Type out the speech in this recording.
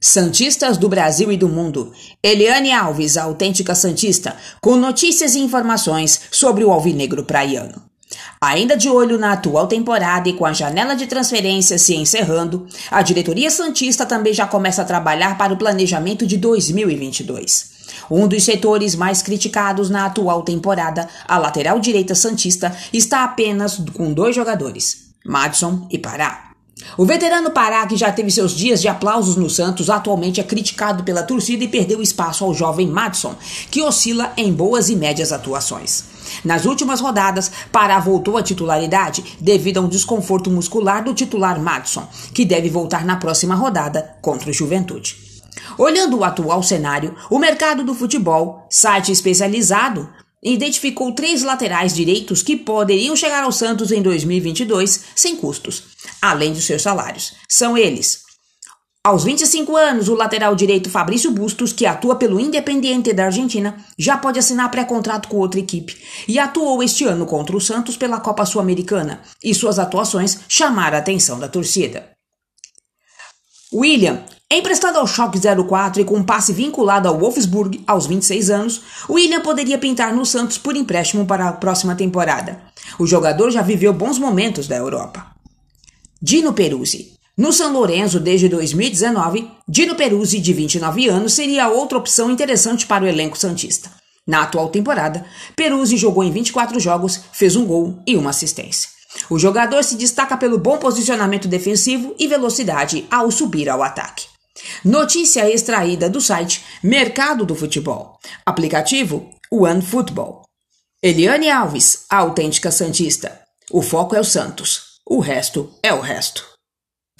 Santistas do Brasil e do mundo. Eliane Alves, a autêntica Santista, com notícias e informações sobre o alvinegro praiano. Ainda de olho na atual temporada e com a janela de transferências se encerrando, a diretoria Santista também já começa a trabalhar para o planejamento de 2022. Um dos setores mais criticados na atual temporada, a lateral direita Santista, está apenas com dois jogadores, Madison e Pará. O veterano Pará, que já teve seus dias de aplausos no Santos, atualmente é criticado pela torcida e perdeu espaço ao jovem Madison, que oscila em boas e médias atuações. Nas últimas rodadas, Pará voltou à titularidade devido a um desconforto muscular do titular Madison, que deve voltar na próxima rodada contra o Juventude. Olhando o atual cenário, o mercado do futebol, site especializado, identificou três laterais direitos que poderiam chegar ao Santos em 2022 sem custos, além dos seus salários. São eles: aos 25 anos, o lateral direito Fabrício Bustos, que atua pelo Independiente da Argentina, já pode assinar pré-contrato com outra equipe e atuou este ano contra o Santos pela Copa Sul-Americana, e suas atuações chamaram a atenção da torcida. William Emprestado ao Schalke 04 e com um passe vinculado ao Wolfsburg aos 26 anos, William poderia pintar no Santos por empréstimo para a próxima temporada. O jogador já viveu bons momentos da Europa. Dino Peruzzi. No São Lourenço desde 2019, Dino Peruzzi, de 29 anos, seria outra opção interessante para o elenco santista. Na atual temporada, Peruzzi jogou em 24 jogos, fez um gol e uma assistência. O jogador se destaca pelo bom posicionamento defensivo e velocidade ao subir ao ataque. Notícia extraída do site Mercado do Futebol. Aplicativo OneFootball. Eliane Alves, a autêntica Santista. O foco é o Santos. O resto é o resto.